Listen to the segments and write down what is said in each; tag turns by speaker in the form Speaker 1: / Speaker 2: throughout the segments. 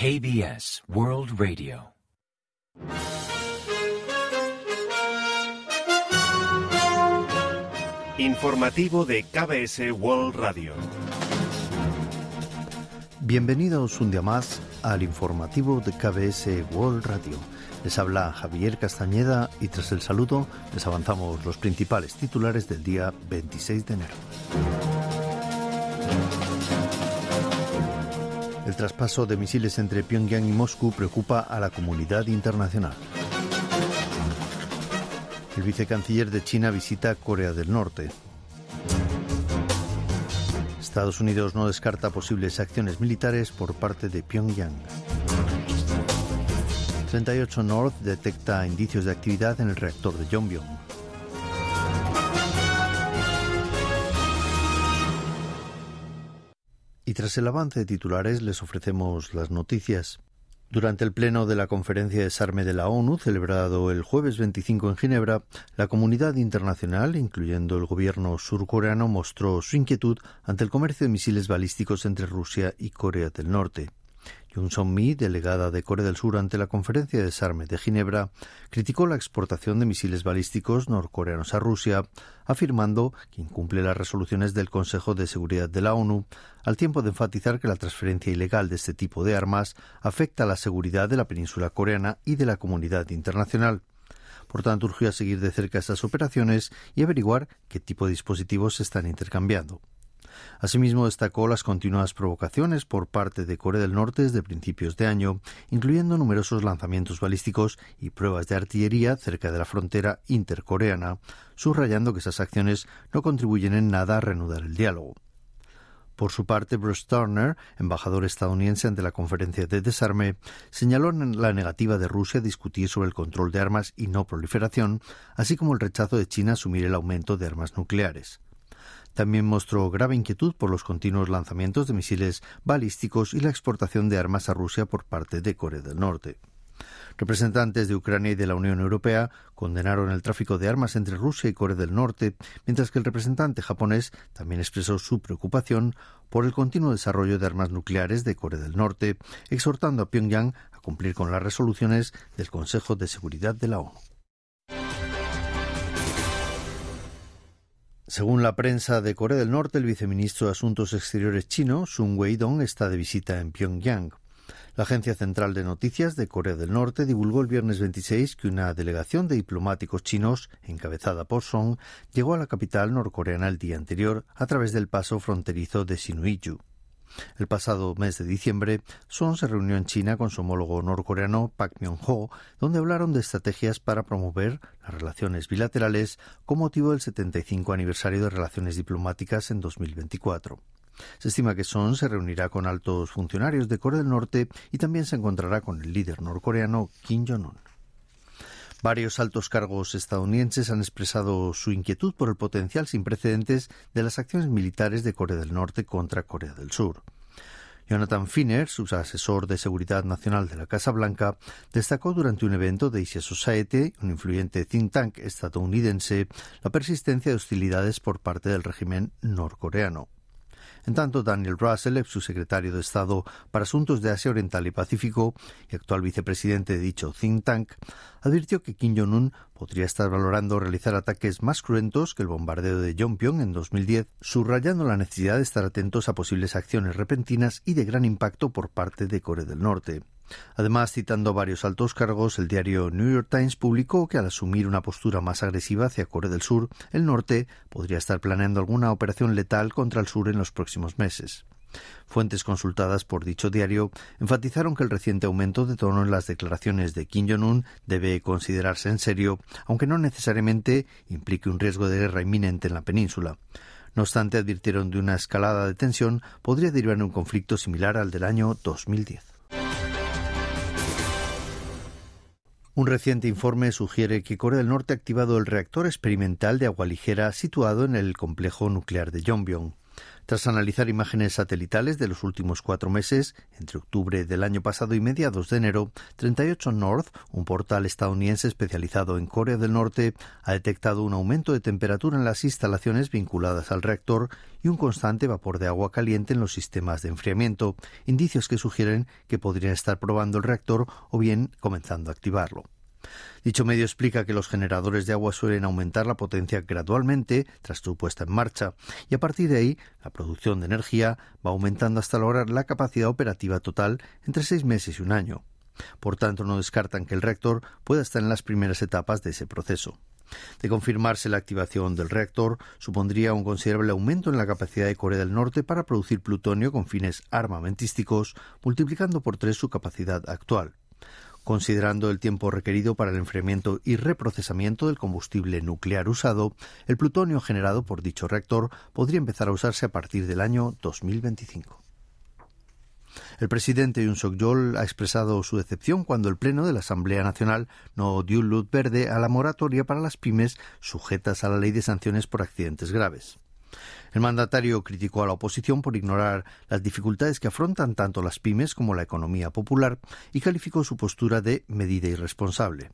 Speaker 1: KBS World Radio.
Speaker 2: Informativo de KBS World Radio.
Speaker 3: Bienvenidos un día más al informativo de KBS World Radio. Les habla Javier Castañeda y tras el saludo les avanzamos los principales titulares del día 26 de enero. El traspaso de misiles entre Pyongyang y Moscú preocupa a la comunidad internacional. El vicecanciller de China visita Corea del Norte. Estados Unidos no descarta posibles acciones militares por parte de Pyongyang. 38 North detecta indicios de actividad en el reactor de Yongbyon. Y tras el avance de titulares les ofrecemos las noticias. Durante el pleno de la Conferencia de Desarme de la ONU, celebrado el jueves 25 en Ginebra, la comunidad internacional, incluyendo el gobierno surcoreano, mostró su inquietud ante el comercio de misiles balísticos entre Rusia y Corea del Norte. Jung Song-mi, delegada de Corea del Sur ante la Conferencia de Desarme de Ginebra, criticó la exportación de misiles balísticos norcoreanos a Rusia, afirmando que incumple las resoluciones del Consejo de Seguridad de la ONU, al tiempo de enfatizar que la transferencia ilegal de este tipo de armas afecta a la seguridad de la península coreana y de la comunidad internacional. Por tanto, urgió a seguir de cerca estas operaciones y averiguar qué tipo de dispositivos se están intercambiando. Asimismo, destacó las continuas provocaciones por parte de Corea del Norte desde principios de año, incluyendo numerosos lanzamientos balísticos y pruebas de artillería cerca de la frontera intercoreana, subrayando que esas acciones no contribuyen en nada a reanudar el diálogo. Por su parte, Bruce Turner, embajador estadounidense ante la conferencia de desarme, señaló la negativa de Rusia a discutir sobre el control de armas y no proliferación, así como el rechazo de China a asumir el aumento de armas nucleares. También mostró grave inquietud por los continuos lanzamientos de misiles balísticos y la exportación de armas a Rusia por parte de Corea del Norte. Representantes de Ucrania y de la Unión Europea condenaron el tráfico de armas entre Rusia y Corea del Norte, mientras que el representante japonés también expresó su preocupación por el continuo desarrollo de armas nucleares de Corea del Norte, exhortando a Pyongyang a cumplir con las resoluciones del Consejo de Seguridad de la ONU. Según la prensa de Corea del Norte, el viceministro de Asuntos Exteriores chino, Sun Weidong, está de visita en Pyongyang. La Agencia Central de Noticias de Corea del Norte divulgó el viernes 26 que una delegación de diplomáticos chinos, encabezada por Song, llegó a la capital norcoreana el día anterior a través del paso fronterizo de Sinuiju. El pasado mes de diciembre, Son se reunió en China con su homólogo norcoreano Pak Myung-ho, donde hablaron de estrategias para promover las relaciones bilaterales con motivo del 75 aniversario de relaciones diplomáticas en 2024. Se estima que Son se reunirá con altos funcionarios de Corea del Norte y también se encontrará con el líder norcoreano Kim Jong-un. Varios altos cargos estadounidenses han expresado su inquietud por el potencial sin precedentes de las acciones militares de Corea del Norte contra Corea del Sur. Jonathan Finner, su asesor de seguridad nacional de la Casa Blanca, destacó durante un evento de Asia Society, un influyente think tank estadounidense, la persistencia de hostilidades por parte del régimen norcoreano. En tanto, Daniel Russell, subsecretario de Estado para Asuntos de Asia Oriental y Pacífico y actual vicepresidente de dicho think tank, advirtió que Kim Jong-un podría estar valorando realizar ataques más cruentos que el bombardeo de Yongbyon en 2010, subrayando la necesidad de estar atentos a posibles acciones repentinas y de gran impacto por parte de Corea del Norte. Además, citando varios altos cargos, el diario New York Times publicó que al asumir una postura más agresiva hacia Corea del Sur, el norte podría estar planeando alguna operación letal contra el sur en los próximos meses. Fuentes consultadas por dicho diario enfatizaron que el reciente aumento de tono en las declaraciones de Kim Jong-un debe considerarse en serio, aunque no necesariamente implique un riesgo de guerra inminente en la península. No obstante, advirtieron de una escalada de tensión podría derivar en un conflicto similar al del año 2010. Un reciente informe sugiere que Corea del Norte ha activado el reactor experimental de agua ligera situado en el complejo nuclear de Yongbyon. Tras analizar imágenes satelitales de los últimos cuatro meses, entre octubre del año pasado y mediados de enero, 38 North, un portal estadounidense especializado en Corea del Norte, ha detectado un aumento de temperatura en las instalaciones vinculadas al reactor y un constante vapor de agua caliente en los sistemas de enfriamiento, indicios que sugieren que podrían estar probando el reactor o bien comenzando a activarlo. Dicho medio explica que los generadores de agua suelen aumentar la potencia gradualmente tras su puesta en marcha y a partir de ahí la producción de energía va aumentando hasta lograr la capacidad operativa total entre seis meses y un año. Por tanto, no descartan que el reactor pueda estar en las primeras etapas de ese proceso. De confirmarse la activación del reactor, supondría un considerable aumento en la capacidad de Corea del Norte para producir plutonio con fines armamentísticos, multiplicando por tres su capacidad actual considerando el tiempo requerido para el enfriamiento y reprocesamiento del combustible nuclear usado, el plutonio generado por dicho reactor podría empezar a usarse a partir del año 2025. El presidente Yoon Suk-yeol ha expresado su decepción cuando el Pleno de la Asamblea Nacional no dio luz verde a la moratoria para las pymes sujetas a la ley de sanciones por accidentes graves. El mandatario criticó a la oposición por ignorar las dificultades que afrontan tanto las pymes como la economía popular y calificó su postura de medida irresponsable.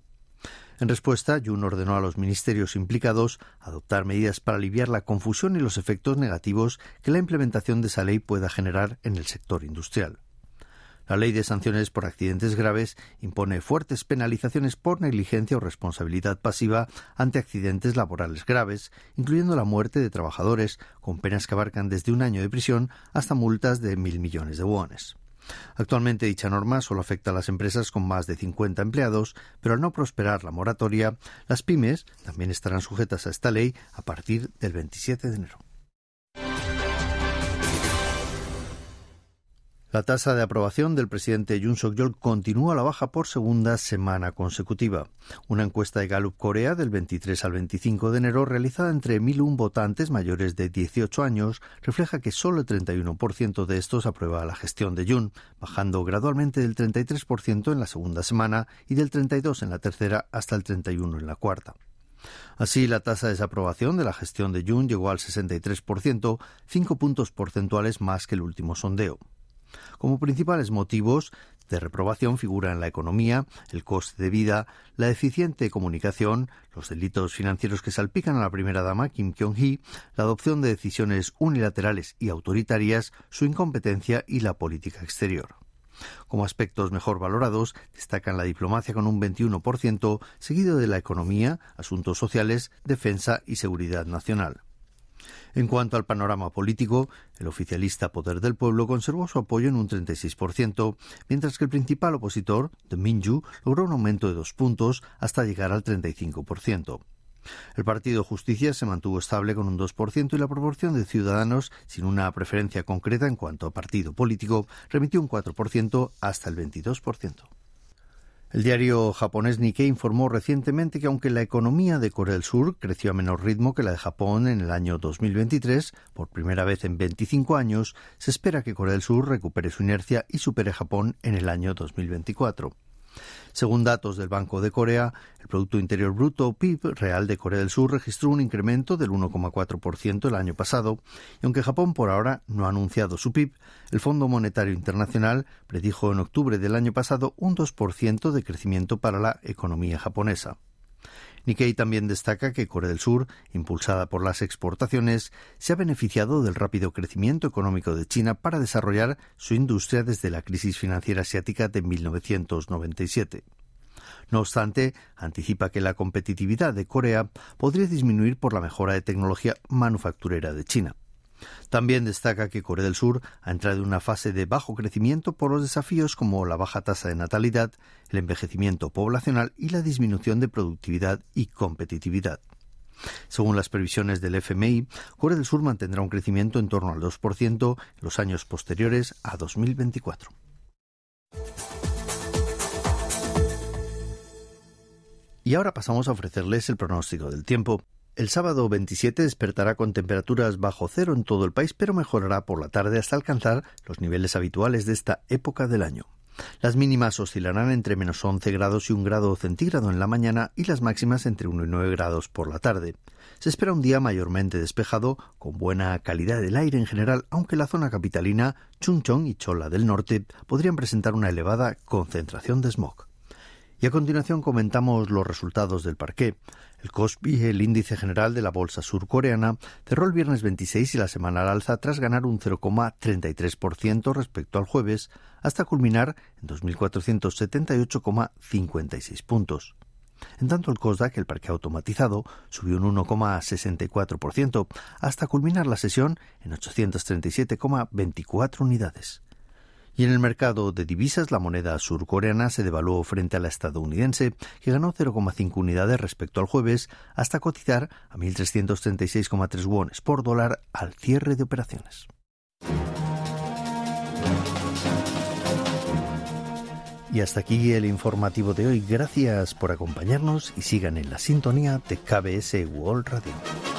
Speaker 3: En respuesta, Jun ordenó a los ministerios implicados adoptar medidas para aliviar la confusión y los efectos negativos que la implementación de esa ley pueda generar en el sector industrial. La ley de sanciones por accidentes graves impone fuertes penalizaciones por negligencia o responsabilidad pasiva ante accidentes laborales graves, incluyendo la muerte de trabajadores, con penas que abarcan desde un año de prisión hasta multas de mil millones de wones. Actualmente dicha norma solo afecta a las empresas con más de 50 empleados, pero al no prosperar la moratoria, las pymes también estarán sujetas a esta ley a partir del 27 de enero. La tasa de aprobación del presidente Yoon Suk-yeol continúa a la baja por segunda semana consecutiva. Una encuesta de Gallup Corea del 23 al 25 de enero realizada entre 1.001 votantes mayores de 18 años refleja que solo el 31% de estos aprueba la gestión de Yoon, bajando gradualmente del 33% en la segunda semana y del 32% en la tercera hasta el 31% en la cuarta. Así, la tasa de desaprobación de la gestión de Yoon llegó al 63%, cinco puntos porcentuales más que el último sondeo. Como principales motivos de reprobación figuran la economía, el coste de vida, la deficiente comunicación, los delitos financieros que salpican a la primera dama Kim Kyung-hee, la adopción de decisiones unilaterales y autoritarias, su incompetencia y la política exterior. Como aspectos mejor valorados, destacan la diplomacia con un 21%, seguido de la economía, asuntos sociales, defensa y seguridad nacional. En cuanto al panorama político, el oficialista Poder del Pueblo conservó su apoyo en un 36%, mientras que el principal opositor, The Minju, logró un aumento de dos puntos hasta llegar al 35%. El Partido Justicia se mantuvo estable con un 2% y la proporción de ciudadanos sin una preferencia concreta en cuanto a partido político remitió un 4% hasta el 22%. El diario japonés Nikkei informó recientemente que aunque la economía de Corea del Sur creció a menor ritmo que la de Japón en el año 2023, por primera vez en 25 años, se espera que Corea del Sur recupere su inercia y supere Japón en el año 2024. Según datos del Banco de Corea, el Producto Interior Bruto PIB real de Corea del Sur registró un incremento del 1,4% el año pasado, y aunque Japón por ahora no ha anunciado su PIB, el Fondo Monetario Internacional predijo en octubre del año pasado un 2% de crecimiento para la economía japonesa. Nikkei también destaca que Corea del Sur, impulsada por las exportaciones, se ha beneficiado del rápido crecimiento económico de China para desarrollar su industria desde la crisis financiera asiática de 1997. No obstante, anticipa que la competitividad de Corea podría disminuir por la mejora de tecnología manufacturera de China. También destaca que Corea del Sur ha entrado en una fase de bajo crecimiento por los desafíos como la baja tasa de natalidad, el envejecimiento poblacional y la disminución de productividad y competitividad. Según las previsiones del FMI, Corea del Sur mantendrá un crecimiento en torno al 2% en los años posteriores a 2024. Y ahora pasamos a ofrecerles el pronóstico del tiempo. El sábado 27 despertará con temperaturas bajo cero en todo el país, pero mejorará por la tarde hasta alcanzar los niveles habituales de esta época del año. Las mínimas oscilarán entre menos 11 grados y 1 grado centígrado en la mañana y las máximas entre 1 y 9 grados por la tarde. Se espera un día mayormente despejado, con buena calidad del aire en general, aunque la zona capitalina, Chungcheong y Chola del norte podrían presentar una elevada concentración de smog. Y a continuación comentamos los resultados del parqué. El Kospi, el índice general de la bolsa surcoreana, cerró el viernes 26 y la semana al alza tras ganar un 0,33% respecto al jueves, hasta culminar en 2.478,56 puntos. En tanto, el COSDAC, el parque automatizado, subió un 1,64% hasta culminar la sesión en 837,24 unidades. Y en el mercado de divisas, la moneda surcoreana se devaluó frente a la estadounidense, que ganó 0,5 unidades respecto al jueves, hasta cotizar a 1.336,3 wones por dólar al cierre de operaciones. Y hasta aquí el informativo de hoy. Gracias por acompañarnos y sigan en la sintonía de KBS World Radio.